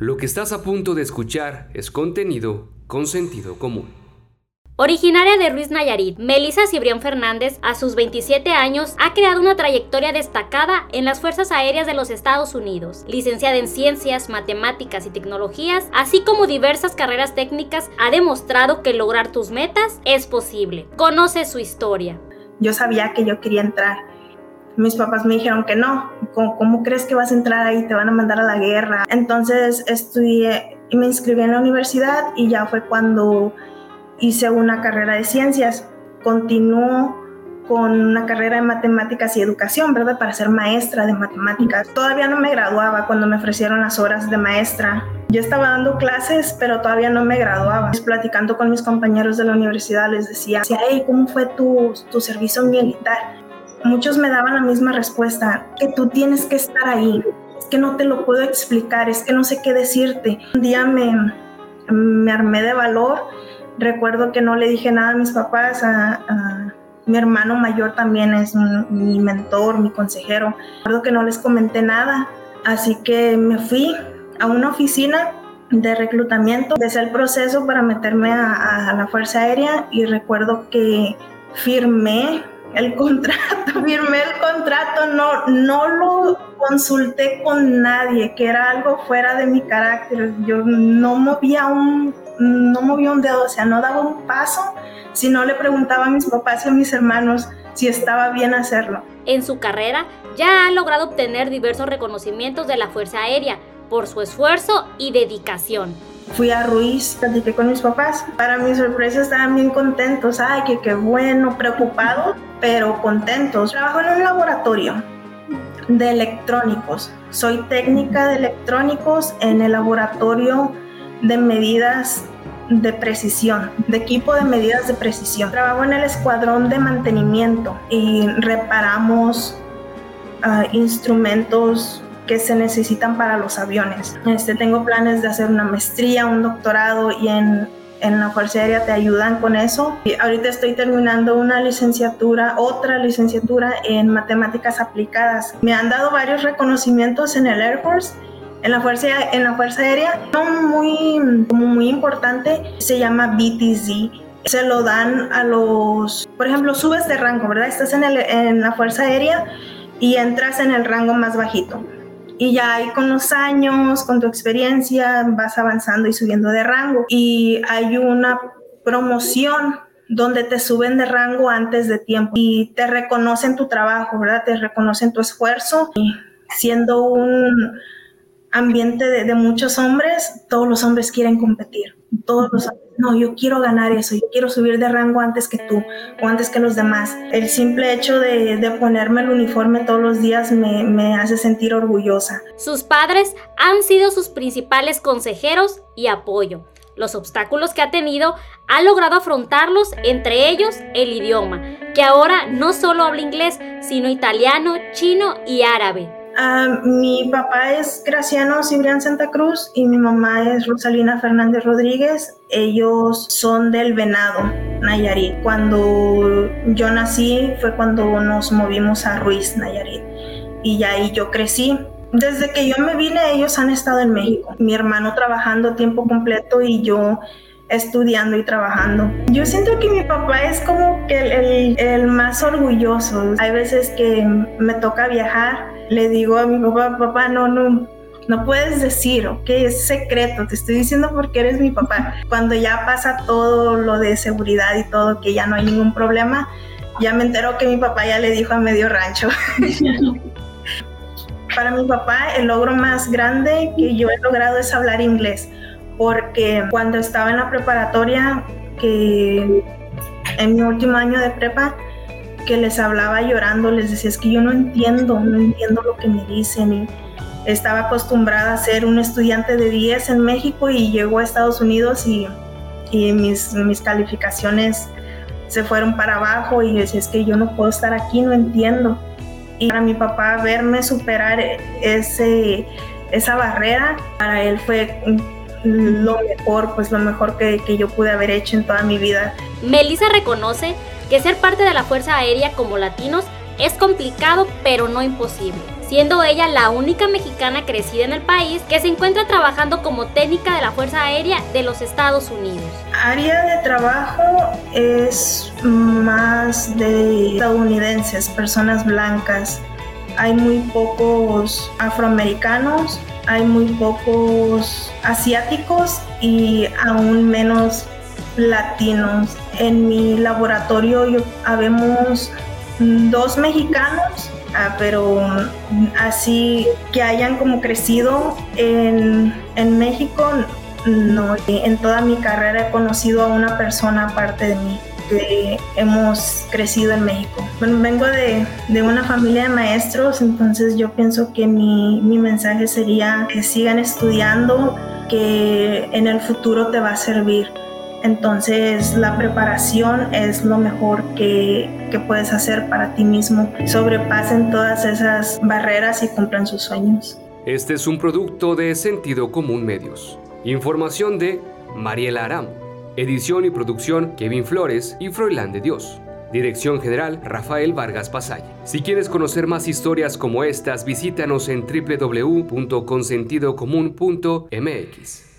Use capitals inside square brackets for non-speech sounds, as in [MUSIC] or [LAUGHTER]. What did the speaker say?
Lo que estás a punto de escuchar es contenido con sentido común. Originaria de Ruiz Nayarit, Melissa Cibrián Fernández, a sus 27 años, ha creado una trayectoria destacada en las Fuerzas Aéreas de los Estados Unidos. Licenciada en Ciencias, Matemáticas y Tecnologías, así como diversas carreras técnicas, ha demostrado que lograr tus metas es posible. Conoce su historia. Yo sabía que yo quería entrar. Mis papás me dijeron que no. ¿Cómo, crees que vas a entrar ahí? Te van a mandar a la guerra. Entonces estudié y me inscribí en la universidad y ya fue cuando hice una carrera de ciencias, continuó con una carrera de matemáticas y educación, ¿verdad? Para ser maestra de matemáticas. Todavía no me graduaba cuando me ofrecieron las horas de maestra. Yo estaba dando clases, pero todavía no me graduaba. Platicando con mis compañeros de la universidad les decía, ¿cómo fue tu servicio militar? Muchos me daban la misma respuesta, que tú tienes que estar ahí. Es que no te lo puedo explicar, es que no sé qué decirte. Un día me, armé de valor Recuerdo que no le dije nada a mis papás, a, mi hermano mayor también es mi mentor, mi consejero. Recuerdo que no les comenté nada, así que me fui a una oficina de reclutamiento, desde el proceso para meterme a, la Fuerza Aérea y recuerdo que firmé el contrato, [LAUGHS] firmé el contrato, no, no lo consulté con nadie, que era algo fuera de mi carácter. Yo no movía un no movía un dedo, o sea, no daba un paso si no le preguntaba a mis papás y a mis hermanos si estaba bien hacerlo. En su carrera ya ha logrado obtener diversos reconocimientos de la Fuerza Aérea por su esfuerzo y dedicación. Fui a Ruiz, platiqué con mis papás. Para mi sorpresa estaban bien contentos. Ay, que qué bueno, preocupados, pero contentos. Trabajo en un laboratorio de electrónicos. Soy técnica de electrónicos en el laboratorio de medidas de precisión, de equipo de medidas de precisión. Trabajo en el escuadrón de mantenimiento y reparamos ah, instrumentos que se necesitan para los aviones. Este, tengo planes de hacer una maestría, un doctorado y en, en la Fuerza Aérea te ayudan con eso. Y ahorita estoy terminando una licenciatura, otra licenciatura en matemáticas aplicadas. Me han dado varios reconocimientos en el Air Force en la Fuerza, en la fuerza Aérea, muy, muy importante, se llama BTZ. Se lo dan a los, por ejemplo, subes de rango, ¿verdad? Estás en, el, en la Fuerza Aérea y entras en el rango más bajito. Y ya ahí con los años, con tu experiencia, vas avanzando y subiendo de rango. Y hay una promoción donde te suben de rango antes de tiempo y te reconocen tu trabajo, ¿verdad? Te reconocen tu esfuerzo. Y siendo un ambiente de, muchos hombres, todos los hombres quieren competir. Todos los no, yo quiero ganar eso, yo quiero subir de rango antes que tú o antes que los demás. El simple hecho de, ponerme el uniforme todos los días me hace sentir orgullosa. Sus padres han sido sus principales consejeros y apoyo. Los obstáculos que ha tenido ha logrado afrontarlos, entre ellos el idioma, que ahora no solo habla inglés, sino italiano, chino y árabe. Ah, mi papá es Graciano Cibrián Santa Cruz y mi mamá es Rosalina Fernández Rodríguez. Ellos son del Venado, Nayarit. Cuando yo nací fue cuando nos movimos a Ruiz, Nayarit. Y ya ahí yo crecí. Desde que yo me vine, ellos han estado en México. Mi hermano trabajando tiempo completo y yo estudiando y trabajando. Yo siento que mi papá es como que el, el, más orgulloso. Hay veces que me toca viajar, le digo a mi papá, papá, no, no, no puedes decir, ok, es secreto, te estoy diciendo porque eres mi papá. Cuando ya pasa todo lo de seguridad y todo, que ya no hay ningún problema, ya me entero que mi papá ya le dijo a medio rancho. [LAUGHS] Para mi papá, el logro más grande que yo he logrado es hablar inglés porque cuando estaba en la preparatoria, que en mi último año de prepa, que les hablaba llorando, les decía, es que yo no entiendo, no entiendo lo que me dicen. Y estaba acostumbrada a ser un estudiante de 10 en México y llegó a Estados Unidos y, y mis, mis calificaciones se fueron para abajo y decía, es que yo no puedo estar aquí, no entiendo. Y para mi papá verme superar ese, esa barrera, para él fue lo mejor, pues lo mejor que, que yo pude haber hecho en toda mi vida. Melissa reconoce que ser parte de la Fuerza Aérea como latinos es complicado, pero no imposible. siendo ella la única mexicana crecida en el país que se encuentra trabajando como técnica de la Fuerza Aérea de los Estados Unidos. Área de trabajo es más de estadounidenses, personas blancas. Hay muy pocos afroamericanos, hay muy pocos asiáticos y aún menos latinos. En mi laboratorio yo, habemos dos mexicanos, ah, pero así que hayan como crecido en, en México, no. En toda mi carrera he conocido a una persona aparte de mí hemos crecido en México. Bueno, vengo de, de, una familia de maestros, entonces yo pienso que mi, mi mensaje sería que sigan estudiando, que en el futuro te va a servir. Entonces la preparación es lo mejor que, que, puedes hacer para ti mismo. Sobrepasen todas esas barreras y cumplan sus sueños. Este es un producto de Sentido Común Medios. Información de Mariela Aram. Edición y producción Kevin Flores y Froilán de Dios. Dirección General Rafael Vargas Pasalle. Si quieres conocer más historias como estas, visítanos en www.consentidocomún.mx.